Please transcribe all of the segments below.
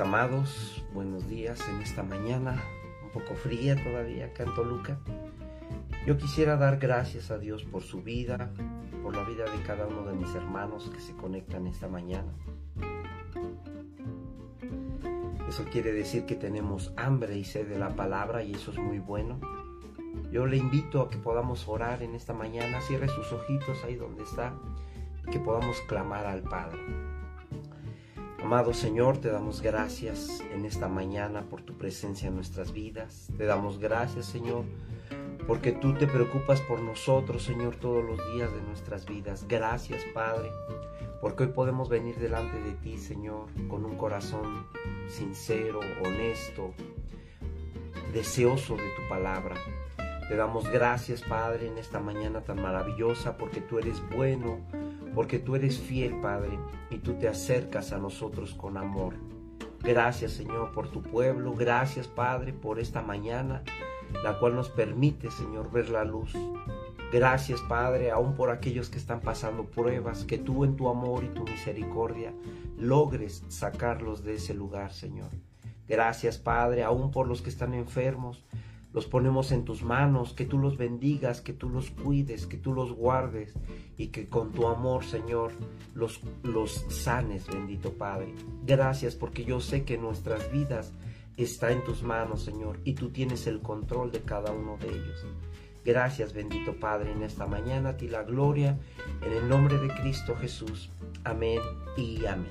Amados, buenos días en esta mañana, un poco fría todavía acá en Toluca. Yo quisiera dar gracias a Dios por su vida, por la vida de cada uno de mis hermanos que se conectan esta mañana. Eso quiere decir que tenemos hambre y sed de la palabra y eso es muy bueno. Yo le invito a que podamos orar en esta mañana, cierre sus ojitos ahí donde está, que podamos clamar al Padre. Amado Señor, te damos gracias en esta mañana por tu presencia en nuestras vidas. Te damos gracias, Señor, porque tú te preocupas por nosotros, Señor, todos los días de nuestras vidas. Gracias, Padre, porque hoy podemos venir delante de ti, Señor, con un corazón sincero, honesto, deseoso de tu palabra. Te damos gracias, Padre, en esta mañana tan maravillosa, porque tú eres bueno, porque tú eres fiel, Padre, y tú te acercas a nosotros con amor. Gracias, Señor, por tu pueblo. Gracias, Padre, por esta mañana, la cual nos permite, Señor, ver la luz. Gracias, Padre, aún por aquellos que están pasando pruebas, que tú en tu amor y tu misericordia logres sacarlos de ese lugar, Señor. Gracias, Padre, aún por los que están enfermos, los ponemos en tus manos, que tú los bendigas, que tú los cuides, que tú los guardes y que con tu amor, Señor, los, los sanes, bendito Padre. Gracias porque yo sé que nuestras vidas está en tus manos, Señor, y tú tienes el control de cada uno de ellos. Gracias, bendito Padre, en esta mañana a ti la gloria, en el nombre de Cristo Jesús. Amén y amén.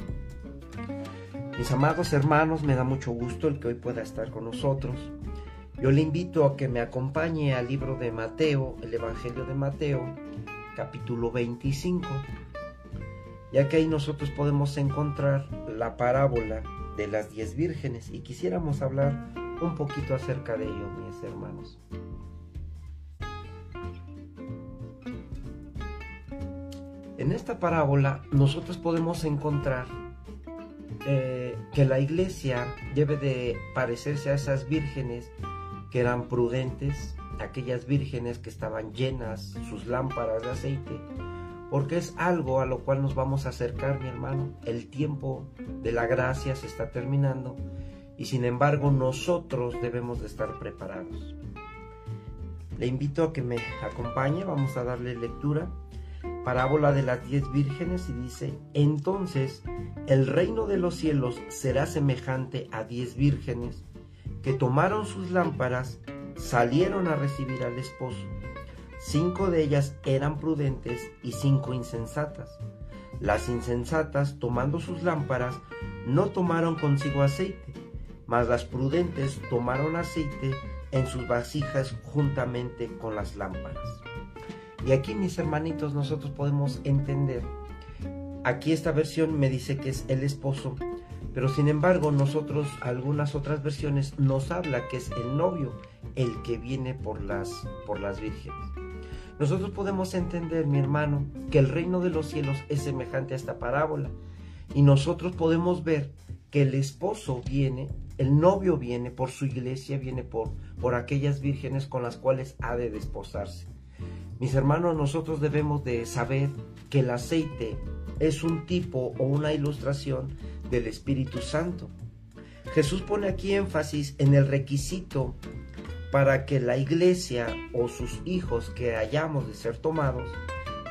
Mis amados hermanos, me da mucho gusto el que hoy pueda estar con nosotros. Yo le invito a que me acompañe al libro de Mateo, el Evangelio de Mateo, capítulo 25, ya que ahí nosotros podemos encontrar la parábola de las diez vírgenes y quisiéramos hablar un poquito acerca de ello, mis hermanos. En esta parábola nosotros podemos encontrar eh, que la iglesia debe de parecerse a esas vírgenes que eran prudentes, aquellas vírgenes que estaban llenas sus lámparas de aceite, porque es algo a lo cual nos vamos a acercar, mi hermano. El tiempo de la gracia se está terminando y sin embargo nosotros debemos de estar preparados. Le invito a que me acompañe, vamos a darle lectura. Parábola de las diez vírgenes y dice, entonces el reino de los cielos será semejante a diez vírgenes que tomaron sus lámparas, salieron a recibir al esposo. Cinco de ellas eran prudentes y cinco insensatas. Las insensatas, tomando sus lámparas, no tomaron consigo aceite, mas las prudentes tomaron aceite en sus vasijas juntamente con las lámparas. Y aquí, mis hermanitos, nosotros podemos entender. Aquí esta versión me dice que es el esposo pero sin embargo, nosotros, algunas otras versiones, nos habla que es el novio el que viene por las, por las vírgenes. Nosotros podemos entender, mi hermano, que el reino de los cielos es semejante a esta parábola. Y nosotros podemos ver que el esposo viene, el novio viene por su iglesia, viene por, por aquellas vírgenes con las cuales ha de desposarse. Mis hermanos, nosotros debemos de saber que el aceite es un tipo o una ilustración del Espíritu Santo. Jesús pone aquí énfasis en el requisito para que la iglesia o sus hijos que hayamos de ser tomados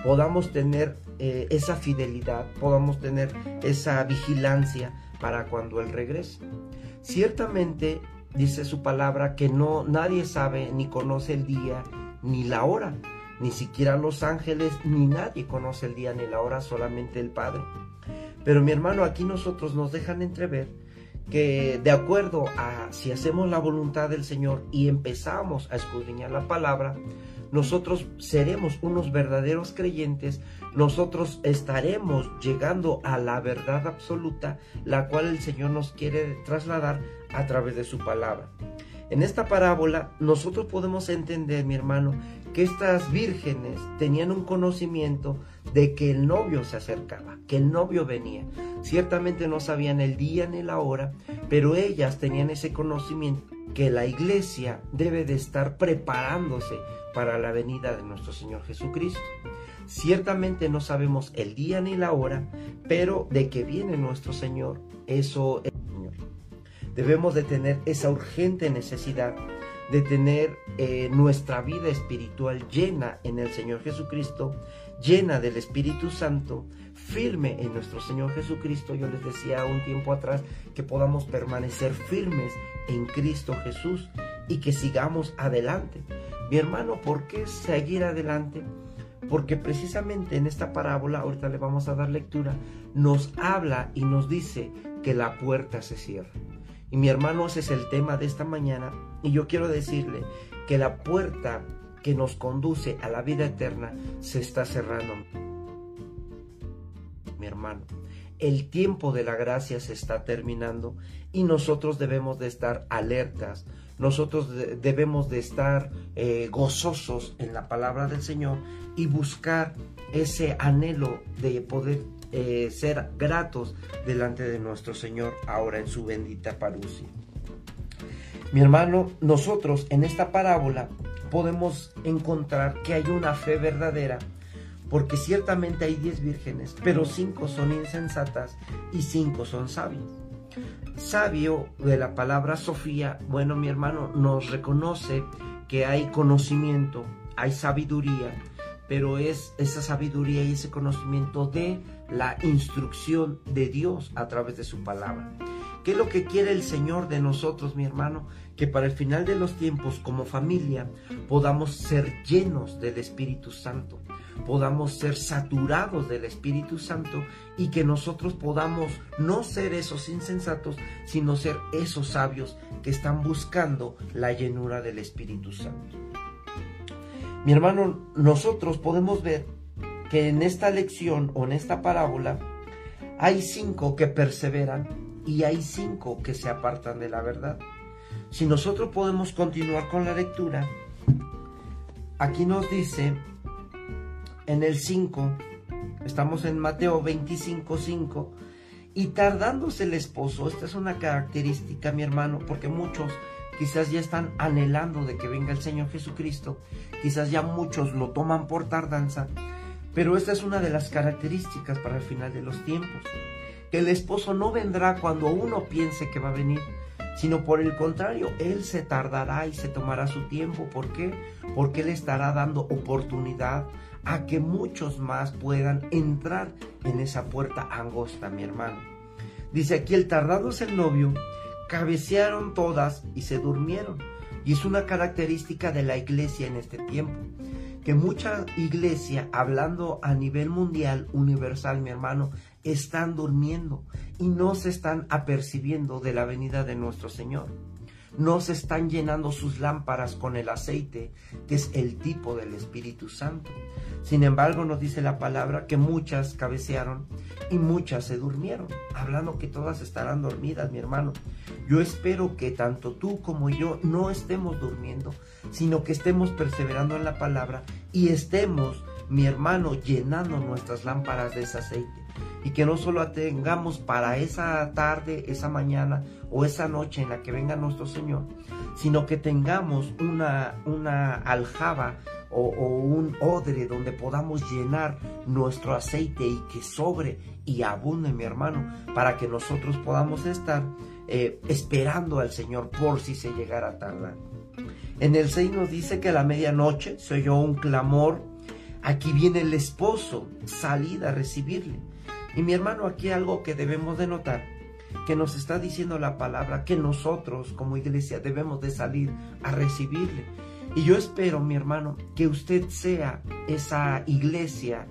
podamos tener eh, esa fidelidad, podamos tener esa vigilancia para cuando Él regrese. Ciertamente dice su palabra que no nadie sabe ni conoce el día ni la hora, ni siquiera los ángeles, ni nadie conoce el día ni la hora, solamente el Padre. Pero mi hermano, aquí nosotros nos dejan entrever que de acuerdo a si hacemos la voluntad del Señor y empezamos a escudriñar la palabra, nosotros seremos unos verdaderos creyentes, nosotros estaremos llegando a la verdad absoluta, la cual el Señor nos quiere trasladar a través de su palabra. En esta parábola nosotros podemos entender, mi hermano, que estas vírgenes tenían un conocimiento de que el novio se acercaba, que el novio venía. Ciertamente no sabían el día ni la hora, pero ellas tenían ese conocimiento que la iglesia debe de estar preparándose para la venida de nuestro Señor Jesucristo. Ciertamente no sabemos el día ni la hora, pero de que viene nuestro Señor, eso. Debemos de tener esa urgente necesidad de tener eh, nuestra vida espiritual llena en el Señor Jesucristo, llena del Espíritu Santo, firme en nuestro Señor Jesucristo. Yo les decía un tiempo atrás que podamos permanecer firmes en Cristo Jesús y que sigamos adelante. Mi hermano, ¿por qué seguir adelante? Porque precisamente en esta parábola, ahorita le vamos a dar lectura, nos habla y nos dice que la puerta se cierra. Y mi hermano, ese es el tema de esta mañana. Y yo quiero decirle que la puerta que nos conduce a la vida eterna se está cerrando. Mi hermano, el tiempo de la gracia se está terminando y nosotros debemos de estar alertas, nosotros debemos de estar eh, gozosos en la palabra del Señor y buscar ese anhelo de poder eh, ser gratos delante de nuestro Señor ahora en su bendita parucia. Mi hermano, nosotros en esta parábola podemos encontrar que hay una fe verdadera, porque ciertamente hay diez vírgenes, pero cinco son insensatas y cinco son sabias. Sabio de la palabra Sofía, bueno mi hermano, nos reconoce que hay conocimiento, hay sabiduría, pero es esa sabiduría y ese conocimiento de la instrucción de Dios a través de su palabra. ¿Qué es lo que quiere el Señor de nosotros, mi hermano? Que para el final de los tiempos, como familia, podamos ser llenos del Espíritu Santo, podamos ser saturados del Espíritu Santo y que nosotros podamos no ser esos insensatos, sino ser esos sabios que están buscando la llenura del Espíritu Santo. Mi hermano, nosotros podemos ver que en esta lección o en esta parábola hay cinco que perseveran y hay cinco que se apartan de la verdad. Si nosotros podemos continuar con la lectura, aquí nos dice en el 5, estamos en Mateo 25, 5, y tardándose el esposo, esta es una característica, mi hermano, porque muchos quizás ya están anhelando de que venga el Señor Jesucristo, quizás ya muchos lo toman por tardanza, pero esta es una de las características para el final de los tiempos que el esposo no vendrá cuando uno piense que va a venir, sino por el contrario, él se tardará y se tomará su tiempo. ¿Por qué? Porque él estará dando oportunidad a que muchos más puedan entrar en esa puerta angosta, mi hermano. Dice aquí, el tardado es el novio, cabecearon todas y se durmieron. Y es una característica de la iglesia en este tiempo que mucha iglesia, hablando a nivel mundial, universal, mi hermano, están durmiendo y no se están apercibiendo de la venida de nuestro Señor. No se están llenando sus lámparas con el aceite, que es el tipo del Espíritu Santo. Sin embargo, nos dice la palabra que muchas cabecearon y muchas se durmieron, hablando que todas estarán dormidas, mi hermano. Yo espero que tanto tú como yo no estemos durmiendo, sino que estemos perseverando en la palabra y estemos, mi hermano, llenando nuestras lámparas de ese aceite y que no solo tengamos para esa tarde, esa mañana o esa noche en la que venga nuestro Señor, sino que tengamos una, una aljaba o, un odre donde podamos llenar nuestro aceite y que sobre y abunde, mi hermano, para que nosotros podamos estar eh, esperando al Señor por si se llegara a tardar. En el 6 nos dice que a la medianoche se oyó un clamor, aquí viene el esposo, salida a recibirle. Y mi hermano, aquí algo que debemos de notar, que nos está diciendo la palabra, que nosotros como iglesia debemos de salir a recibirle. Y yo espero, mi hermano, que usted sea esa iglesia,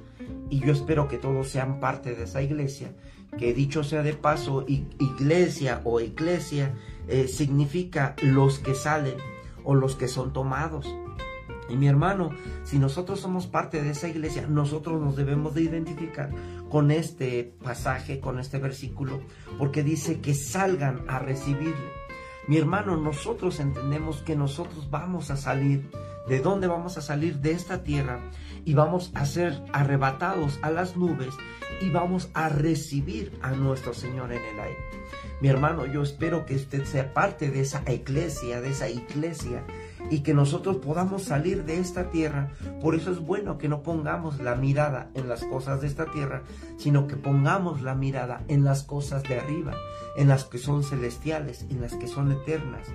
y yo espero que todos sean parte de esa iglesia, que dicho sea de paso, iglesia o iglesia eh, significa los que salen o los que son tomados. Y mi hermano, si nosotros somos parte de esa iglesia, nosotros nos debemos de identificar con este pasaje, con este versículo, porque dice que salgan a recibirle. Mi hermano, nosotros entendemos que nosotros vamos a salir. ¿De dónde vamos a salir? De esta tierra. Y vamos a ser arrebatados a las nubes y vamos a recibir a nuestro Señor en el aire. Mi hermano, yo espero que usted sea parte de esa iglesia, de esa iglesia y que nosotros podamos salir de esta tierra. Por eso es bueno que no pongamos la mirada en las cosas de esta tierra, sino que pongamos la mirada en las cosas de arriba, en las que son celestiales, en las que son eternas,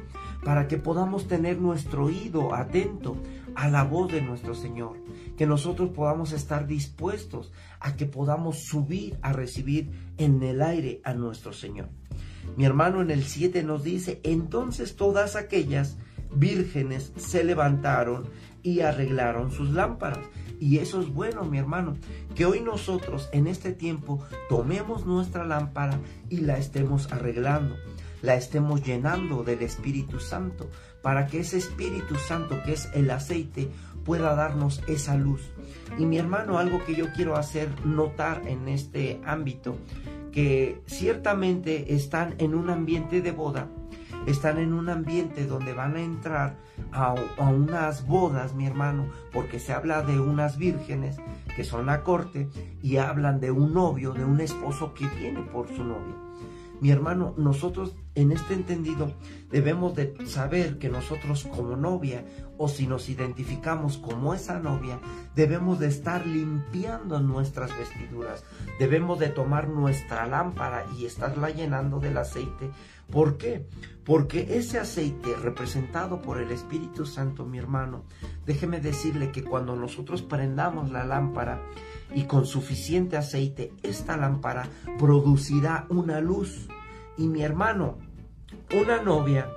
para que podamos tener nuestro oído atento a la voz de nuestro Señor, que nosotros podamos estar dispuestos a que podamos subir a recibir en el aire a nuestro Señor. Mi hermano en el 7 nos dice, entonces todas aquellas vírgenes se levantaron y arreglaron sus lámparas. Y eso es bueno, mi hermano, que hoy nosotros en este tiempo tomemos nuestra lámpara y la estemos arreglando, la estemos llenando del Espíritu Santo, para que ese Espíritu Santo que es el aceite pueda darnos esa luz. Y mi hermano, algo que yo quiero hacer notar en este ámbito, que ciertamente están en un ambiente de boda, están en un ambiente donde van a entrar a, unas bodas, mi hermano, porque se habla de unas vírgenes que son la corte y hablan de un novio, de un esposo que viene por su novia. Mi hermano, nosotros en este entendido debemos de saber que nosotros como novia o si nos identificamos como esa novia, debemos de estar limpiando nuestras vestiduras, debemos de tomar nuestra lámpara y estarla llenando del aceite. ¿Por qué? Porque ese aceite representado por el Espíritu Santo, mi hermano, déjeme decirle que cuando nosotros prendamos la lámpara, y con suficiente aceite, esta lámpara producirá una luz. Y mi hermano, una novia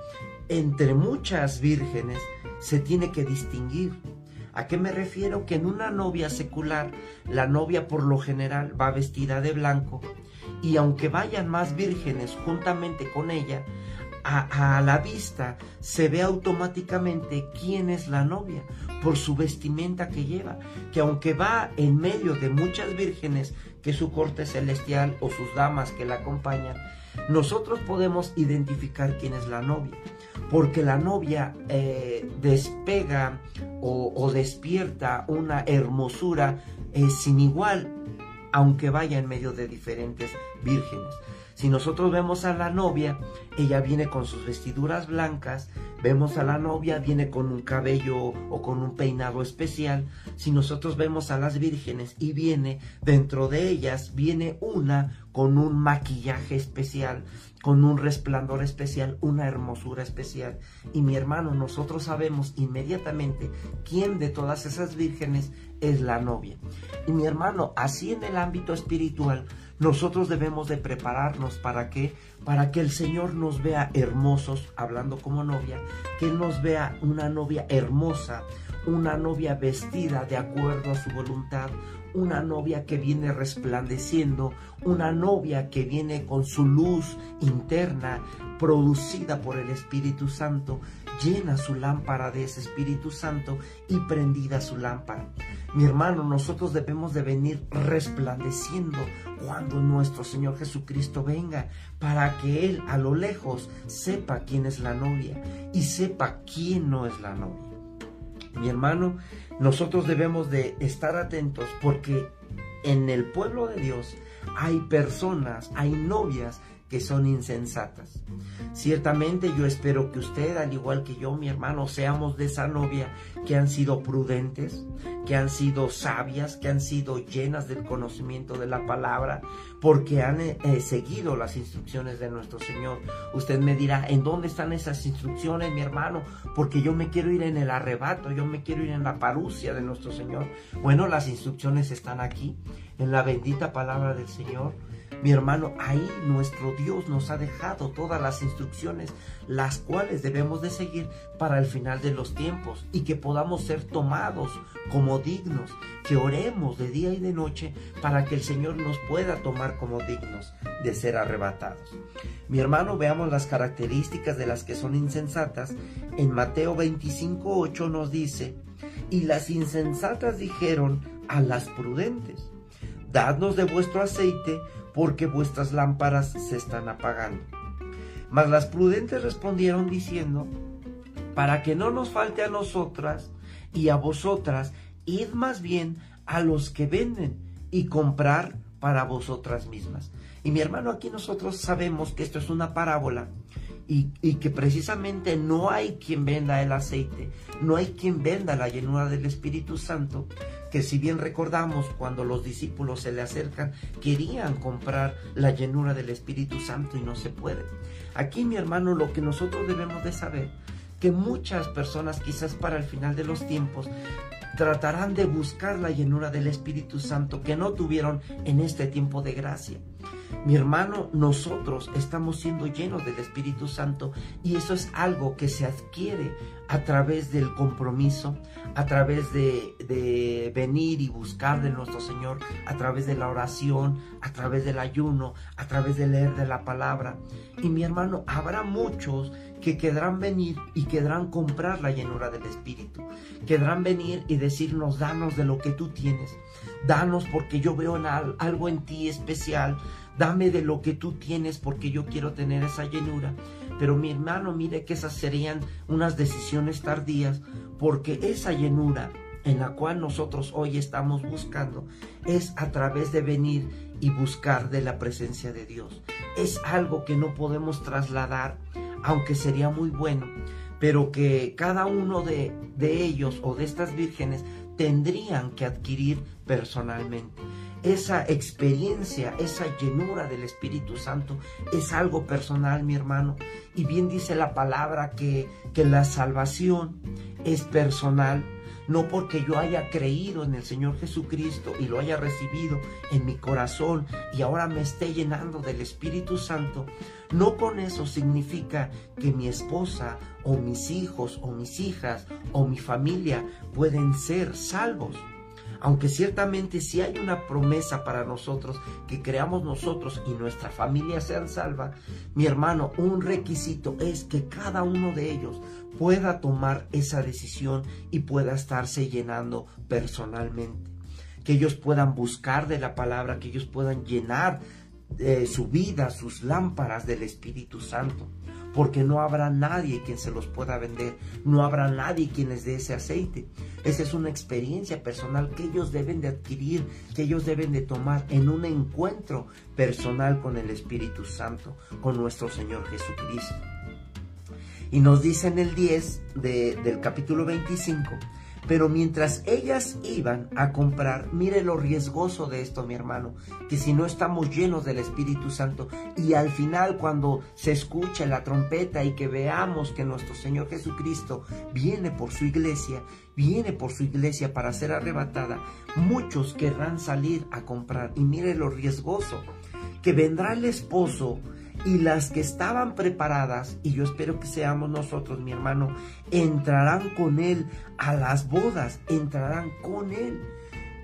entre muchas vírgenes se tiene que distinguir. ¿A qué me refiero? Que en una novia secular, la novia por lo general va vestida de blanco y aunque vayan más vírgenes juntamente con ella, a, la vista se ve automáticamente quién es la novia por su vestimenta que lleva, que aunque va en medio de muchas vírgenes, que su corte celestial o sus damas que la acompañan, nosotros podemos identificar quién es la novia, porque la novia eh, despega o, despierta una hermosura eh, sin igual, aunque vaya en medio de diferentes vírgenes. Si nosotros vemos a la novia, ella viene con sus vestiduras blancas, vemos a la novia, viene con un cabello o con un peinado especial. Si nosotros vemos a las vírgenes y viene dentro de ellas, viene una con un maquillaje especial, con un resplandor especial, una hermosura especial. Y mi hermano, nosotros sabemos inmediatamente quién de todas esas vírgenes es la novia. Y mi hermano, así en el ámbito espiritual, nosotros debemos de prepararnos para que para que el Señor nos vea hermosos, hablando como novia, que nos vea una novia hermosa, una novia vestida de acuerdo a su voluntad, una novia que viene resplandeciendo, una novia que viene con su luz interna producida por el Espíritu Santo, llena su lámpara de ese Espíritu Santo y prendida su lámpara. Mi hermano, nosotros debemos de venir resplandeciendo cuando nuestro Señor Jesucristo venga, para que Él a lo lejos sepa quién es la novia y sepa quién no es la novia. Mi hermano, nosotros debemos de estar atentos porque en el pueblo de Dios hay personas, hay novias que son insensatas. Ciertamente yo espero que usted, al igual que yo, mi hermano, seamos de esa novia que han sido prudentes, que han sido sabias, que han sido llenas del conocimiento de la palabra, porque han eh, eh, seguido las instrucciones de nuestro Señor. Usted me dirá, ¿en dónde están esas instrucciones, mi hermano? Porque yo me quiero ir en el arrebato, yo me quiero ir en la parucia de nuestro Señor. Bueno, las instrucciones están aquí, en la bendita palabra del Señor. Mi hermano, ahí nuestro Dios nos ha dejado todas las instrucciones, las cuales debemos de seguir para el final de los tiempos y que podamos ser tomados como dignos, que oremos de día y de noche para que el Señor nos pueda tomar como dignos de ser arrebatados. Mi hermano, veamos las características de las que son insensatas. En Mateo 25:8 nos dice, y las insensatas dijeron a las prudentes, dadnos de vuestro aceite, porque vuestras lámparas se están apagando. Mas las prudentes respondieron diciendo, para que no nos falte a nosotras y a vosotras, id más bien a los que venden y comprar para vosotras mismas. Y mi hermano, aquí nosotros sabemos que esto es una parábola y, y, que precisamente no hay quien venda el aceite, no hay quien venda la llenura del Espíritu Santo, que si bien recordamos cuando los discípulos se le acercan, querían comprar la llenura del Espíritu Santo y no se puede. Aquí, mi hermano, lo que nosotros debemos de saber, que muchas personas quizás para el final de los tiempos tratarán de buscar la llenura del Espíritu Santo que no tuvieron en este tiempo de gracia. Mi hermano, nosotros estamos siendo llenos del Espíritu Santo y eso es algo que se adquiere a través del compromiso, a través de, venir y buscar de nuestro Señor, a través de la oración, a través del ayuno, a través de leer de la palabra. Y mi hermano, habrá muchos que querrán venir y querrán comprar la llenura del Espíritu. Querrán venir y decirnos, danos de lo que tú tienes. Danos porque yo veo algo en ti especial. Dame de lo que tú tienes porque yo quiero tener esa llenura. Pero mi hermano, mire que esas serían unas decisiones tardías porque esa llenura en la cual nosotros hoy estamos buscando es a través de venir y buscar de la presencia de Dios. Es algo que no podemos trasladar, aunque sería muy bueno, pero que cada uno de, de ellos o de estas vírgenes tendrían que adquirir personalmente esa experiencia, esa llenura del Espíritu Santo es algo personal, mi hermano. Y bien dice la palabra que, que la salvación es personal, no porque yo haya creído en el Señor Jesucristo y lo haya recibido en mi corazón y ahora me esté llenando del Espíritu Santo, no con eso significa que mi esposa o mis hijos o mis hijas o mi familia pueden ser salvos aunque ciertamente si hay una promesa para nosotros, que creamos nosotros y nuestra familia sean salva, mi hermano, un requisito es que cada uno de ellos pueda tomar esa decisión y pueda estarse llenando personalmente. Que ellos puedan buscar de la palabra, que ellos puedan llenar eh, su vida, sus lámparas del Espíritu Santo porque no habrá nadie quien se los pueda vender, no habrá nadie quien les dé ese aceite. Esa es una experiencia personal que ellos deben de adquirir, que ellos deben de tomar en un encuentro personal con el Espíritu Santo, con nuestro Señor Jesucristo. Y nos dice en el 10 del capítulo 25, pero mientras ellas iban a comprar, mire lo riesgoso de esto, mi hermano, que si no estamos llenos del Espíritu Santo y al final cuando se escucha la trompeta y que veamos que nuestro Señor Jesucristo viene por su iglesia, viene por su iglesia para ser arrebatada, muchos querrán salir a comprar. Y mire lo riesgoso, que vendrá el esposo y las que estaban preparadas, y yo espero que seamos nosotros, mi hermano, entrarán con Él a las bodas, entrarán con Él.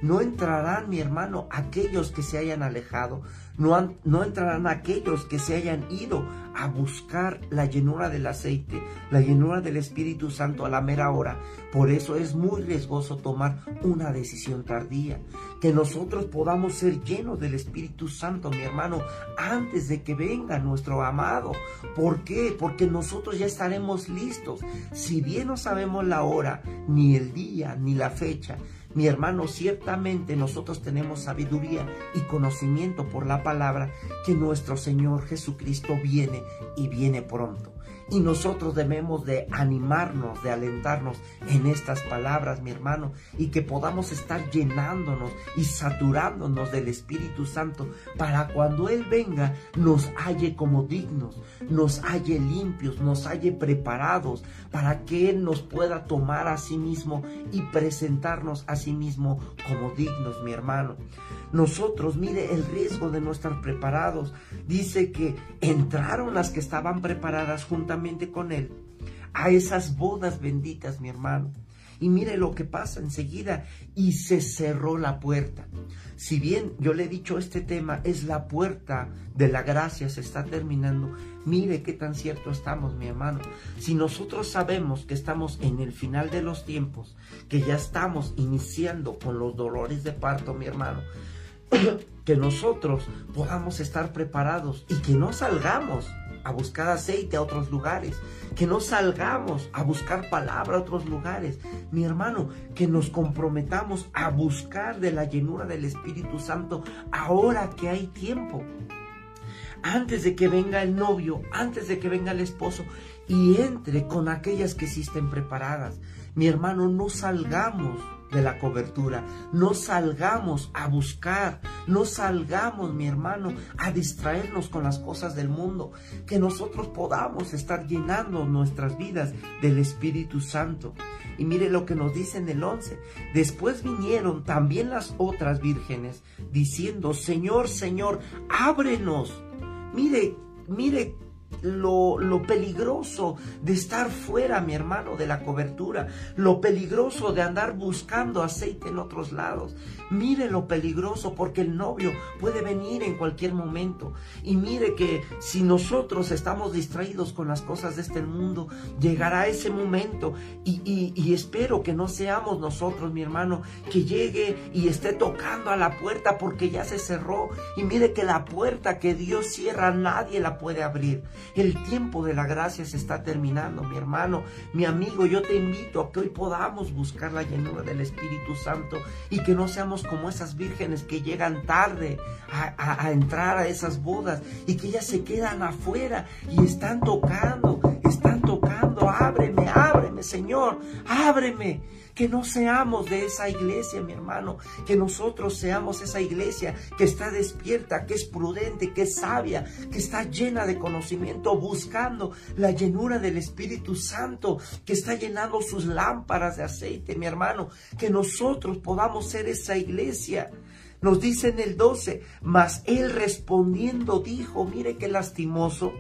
No entrarán, mi hermano, aquellos que se hayan alejado, no, no, entrarán aquellos que se hayan ido a buscar la llenura del aceite, la llenura del Espíritu Santo a la mera hora. Por eso es muy riesgoso tomar una decisión tardía. Que nosotros podamos ser llenos del Espíritu Santo, mi hermano, antes de que venga nuestro amado. ¿Por qué? Porque nosotros ya estaremos listos. Si bien no sabemos la hora, ni el día, ni la fecha, mi hermano, ciertamente nosotros tenemos sabiduría y conocimiento por la palabra que nuestro Señor Jesucristo viene y viene pronto. Y nosotros debemos de animarnos, de alentarnos en estas palabras, mi hermano, y que podamos estar llenándonos y saturándonos del Espíritu Santo para cuando Él venga nos halle como dignos, nos halle limpios, nos halle preparados para que Él nos pueda tomar a sí mismo y presentarnos a sí mismo como dignos, mi hermano. Nosotros, mire el riesgo de no estar preparados. Dice que entraron las que estaban preparadas con él a esas bodas benditas, mi hermano. Y mire lo que pasa enseguida. Y se cerró la puerta. Si bien yo le he dicho este tema es la puerta de la gracia, se está terminando. Mire qué tan cierto estamos, mi hermano. Si nosotros sabemos que estamos en el final de los tiempos, que ya estamos iniciando con los dolores de parto, mi hermano, que nosotros podamos estar preparados y que no salgamos a buscar aceite a otros lugares, que no salgamos a buscar palabra a otros lugares. Mi hermano, que nos comprometamos a buscar de la llenura del Espíritu Santo ahora que hay tiempo. antes de que venga el novio, antes de que venga el esposo, y entre con aquellas que sí estén preparadas. Mi hermano, no salgamos de la cobertura. No salgamos a buscar, no salgamos, mi hermano, a distraernos con las cosas del mundo. Que nosotros podamos estar llenando nuestras vidas del Espíritu Santo. Y mire lo que nos dice en el 11. Después vinieron también las otras vírgenes diciendo, Señor, Señor, ábrenos. Mire, mire lo, lo, peligroso de estar fuera, mi hermano, de la cobertura, lo peligroso de andar buscando aceite en otros lados. Mire lo peligroso porque el novio puede venir en cualquier momento. Y mire que si nosotros estamos distraídos con las cosas de este mundo, llegará ese momento. Y, y, y espero que no seamos nosotros, mi hermano, que llegue y esté tocando a la puerta porque ya se cerró. Y mire que la puerta que Dios cierra, nadie la puede abrir. El tiempo de la gracia se está terminando, mi hermano, mi amigo. Yo te invito a que hoy podamos buscar la llenura del Espíritu Santo y que no seamos como esas vírgenes que llegan tarde a, a entrar a esas bodas y que ellas se quedan afuera y están tocando, están tocando. Ábreme, ábreme, Señor, ábreme. Que no seamos de esa iglesia, mi hermano, que nosotros seamos esa iglesia que está despierta, que es prudente, que es sabia, que está llena de conocimiento, buscando la llenura del Espíritu Santo, que está llenando sus lámparas de aceite, mi hermano, que nosotros podamos ser esa iglesia. Nos dice en el 12, mas él respondiendo dijo, mire qué lastimoso,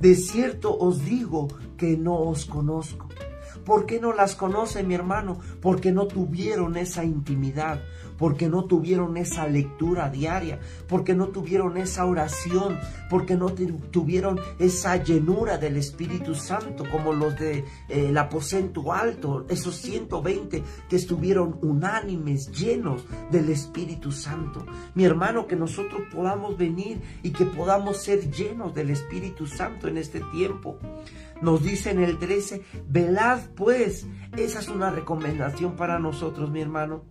de cierto os digo que no os conozco. ¿Por qué no las conoce mi hermano? Porque no tuvieron esa intimidad, porque no tuvieron esa lectura diaria, porque no tuvieron esa oración, porque no tuvieron esa llenura del Espíritu Santo como los de, eh, aposento alto, esos 120 que estuvieron unánimes, llenos del Espíritu Santo. Mi hermano, que nosotros podamos venir y que podamos ser llenos del Espíritu Santo en este tiempo. Nos dice en el 13, velad pues. Esa es una recomendación para nosotros, mi hermano.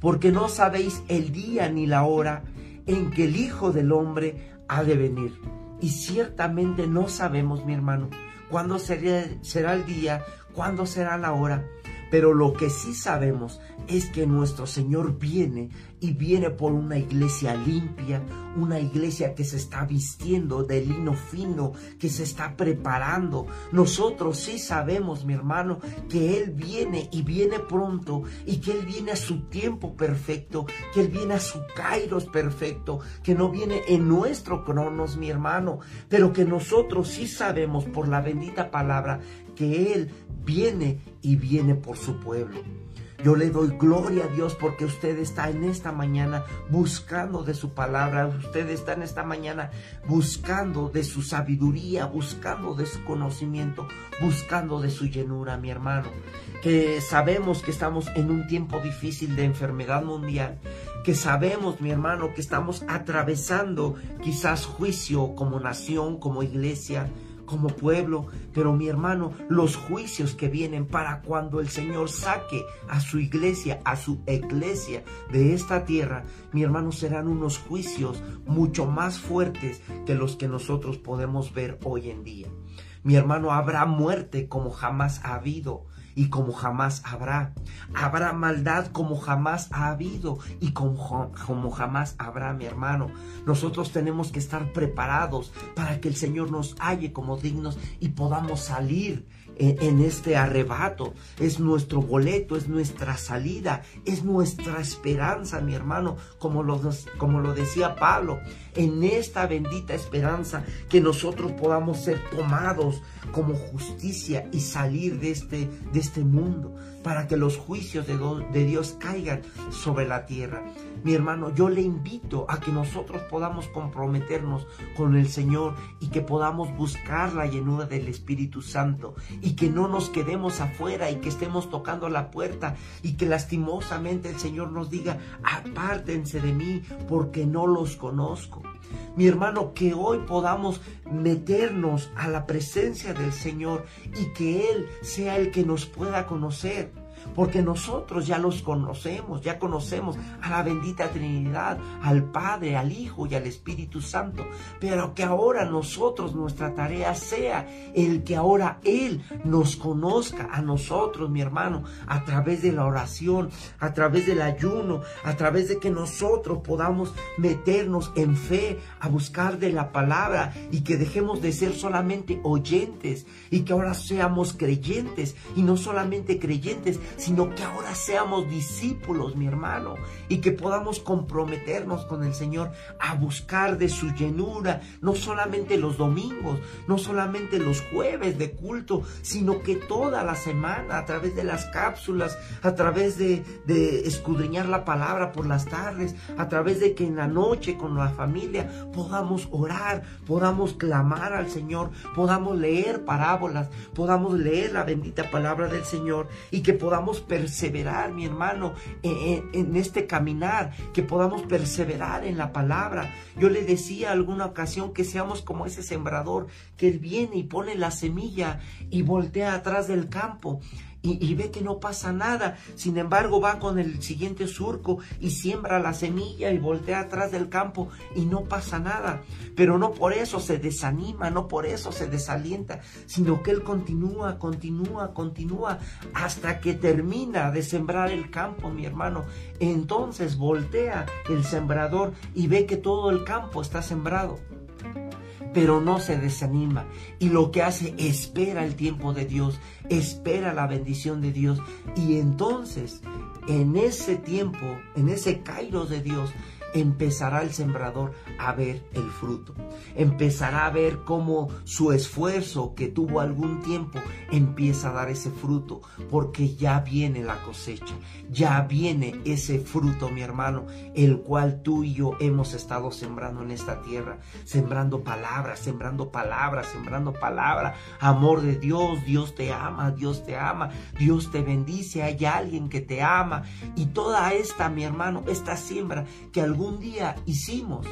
Porque no sabéis el día ni la hora en que el Hijo del Hombre ha de venir. Y ciertamente no sabemos, mi hermano, cuándo será, será el día, cuándo será la hora. Pero lo que sí sabemos es que nuestro Señor viene y viene por una iglesia limpia, una iglesia que se está vistiendo de lino fino, que se está preparando. Nosotros sí sabemos, mi hermano, que Él viene y viene pronto y que Él viene a su tiempo perfecto, que Él viene a su kairos perfecto, que no viene en nuestro cronos, mi hermano, pero que nosotros sí sabemos por la bendita palabra que Él viene y viene por su pueblo. Yo le doy gloria a Dios porque usted está en esta mañana buscando de su palabra, usted está en esta mañana buscando de su sabiduría, buscando de su conocimiento, buscando de su llenura, mi hermano. Que sabemos que estamos en un tiempo difícil de enfermedad mundial, que sabemos, mi hermano, que estamos atravesando quizás juicio como nación, como iglesia, como pueblo, pero mi hermano, los juicios que vienen para cuando el Señor saque a su iglesia, a su iglesia de esta tierra, mi hermano, serán unos juicios mucho más fuertes que los que nosotros podemos ver hoy en día. Mi hermano, habrá muerte como jamás ha habido y como jamás habrá. Habrá maldad como jamás ha habido y como, como jamás habrá, mi hermano. Nosotros tenemos que estar preparados para que el Señor nos halle como dignos y podamos salir en, este arrebato. Es nuestro boleto, es nuestra salida, es nuestra esperanza, mi hermano, como lo, como lo decía Pablo, en esta bendita esperanza que nosotros podamos ser tomados como justicia y salir de este, de este mundo para que los juicios de, de Dios caigan sobre la tierra. Mi hermano, yo le invito a que nosotros podamos comprometernos con el Señor y que podamos buscar la llenura del Espíritu Santo y que no nos quedemos afuera y que estemos tocando la puerta y que lastimosamente el Señor nos diga, apártense de mí porque no los conozco. Mi hermano, que hoy podamos meternos a la presencia del Señor y que Él sea el que nos pueda conocer porque nosotros ya los conocemos, ya conocemos a la bendita Trinidad, al Padre, al Hijo y al Espíritu Santo, pero que ahora nosotros, nuestra tarea sea el que ahora Él nos conozca a nosotros, mi hermano, a través de la oración, a través del ayuno, a través de que nosotros podamos meternos en fe a buscar de la palabra y que dejemos de ser solamente oyentes y que ahora seamos creyentes y no solamente creyentes, sino que ahora seamos discípulos, mi hermano, y que podamos comprometernos con el Señor a buscar de su llenura, no solamente los domingos, no solamente los jueves de culto, sino que toda la semana a través de las cápsulas, a través de, escudriñar la palabra por las tardes, a través de que en la noche con la familia podamos orar, podamos clamar al Señor, podamos leer parábolas, podamos leer la bendita palabra del Señor y que podamos perseverar, mi hermano, en, en este caminar, que podamos perseverar en la palabra. Yo le decía alguna ocasión que seamos como ese sembrador, que viene y pone la semilla y voltea atrás del campo y, ve que no pasa nada. Sin embargo, va con el siguiente surco y siembra la semilla y voltea atrás del campo y no pasa nada. Pero no por eso se desanima, no por eso se desalienta, sino que él continúa, continúa, continúa hasta que termina de sembrar el campo, mi hermano. Entonces voltea el sembrador y ve que todo el campo está sembrado pero no se desanima. Y lo que hace espera el tiempo de Dios, espera la bendición de Dios. Y entonces en ese tiempo, en ese kairos de Dios, empezará el sembrador a ver el fruto. Empezará a ver cómo su esfuerzo que tuvo algún tiempo empieza a dar ese fruto, porque ya viene la cosecha, ya viene ese fruto, mi hermano, el cual tú y yo hemos estado sembrando en esta tierra, sembrando palabras, sembrando palabras, sembrando palabra, amor de Dios, Dios te ama, Dios te ama, Dios te bendice, hay alguien que te ama y toda esta, mi hermano, esta siembra que algún un día hicimos,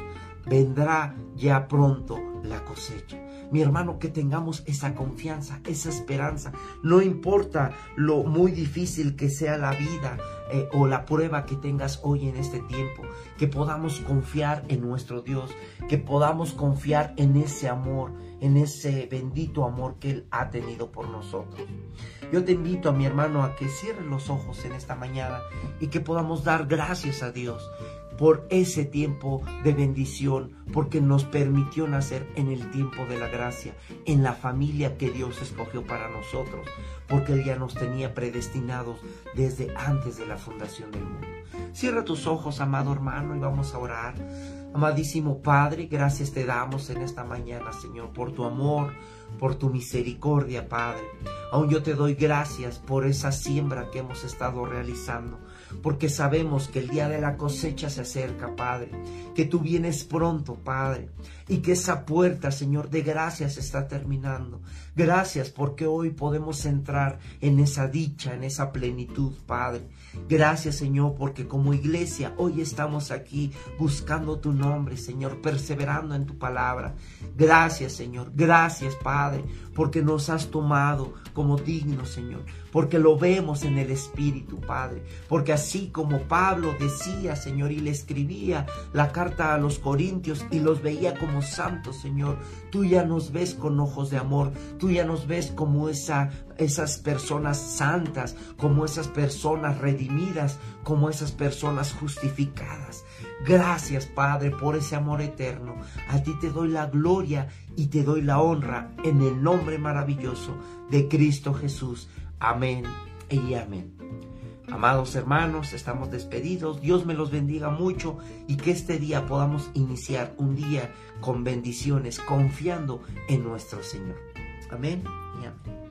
vendrá ya pronto la cosecha. Mi hermano, que tengamos esa confianza, esa esperanza. No importa lo muy difícil que sea la vida eh, o la prueba que tengas hoy en este tiempo, que podamos confiar en nuestro Dios, que podamos confiar en ese amor, en ese bendito amor que Él ha tenido por nosotros. Yo te invito a mi hermano a que cierre los ojos en esta mañana y que podamos dar gracias a Dios por ese tiempo de bendición, porque nos permitió nacer en el tiempo de la gracia, en la familia que Dios escogió para nosotros, porque Él ya nos tenía predestinados desde antes de la fundación del mundo. Cierra tus ojos, amado hermano, y vamos a orar. Amadísimo Padre, gracias te damos en esta mañana, Señor, por tu amor, por tu misericordia, Padre. Aún yo te doy gracias por esa siembra que hemos estado realizando porque sabemos que el día de la cosecha se acerca, Padre, que tú vienes pronto, Padre, y que esa puerta, Señor, de gracias está terminando. Gracias porque hoy podemos entrar en esa dicha, en esa plenitud, Padre. Gracias, Señor, porque como iglesia hoy estamos aquí buscando tu nombre, Señor, perseverando en tu palabra. Gracias, Señor. Gracias, Padre, porque nos has tomado como digno, Señor, porque lo vemos en el Espíritu, Padre, porque así como Pablo decía, Señor, y le escribía la carta a los Corintios y los veía como santos, Señor, tú ya nos ves con ojos de amor, tú ya nos ves como esa, esas personas santas, como esas personas redimidas, como esas personas justificadas. Gracias, Padre, por ese amor eterno. A ti te doy la gloria y te doy la honra en el nombre maravilloso de Cristo Jesús. Amén y amén. Amados hermanos, estamos despedidos. Dios me los bendiga mucho y que este día podamos iniciar un día con bendiciones, confiando en nuestro Señor. Amén y amén.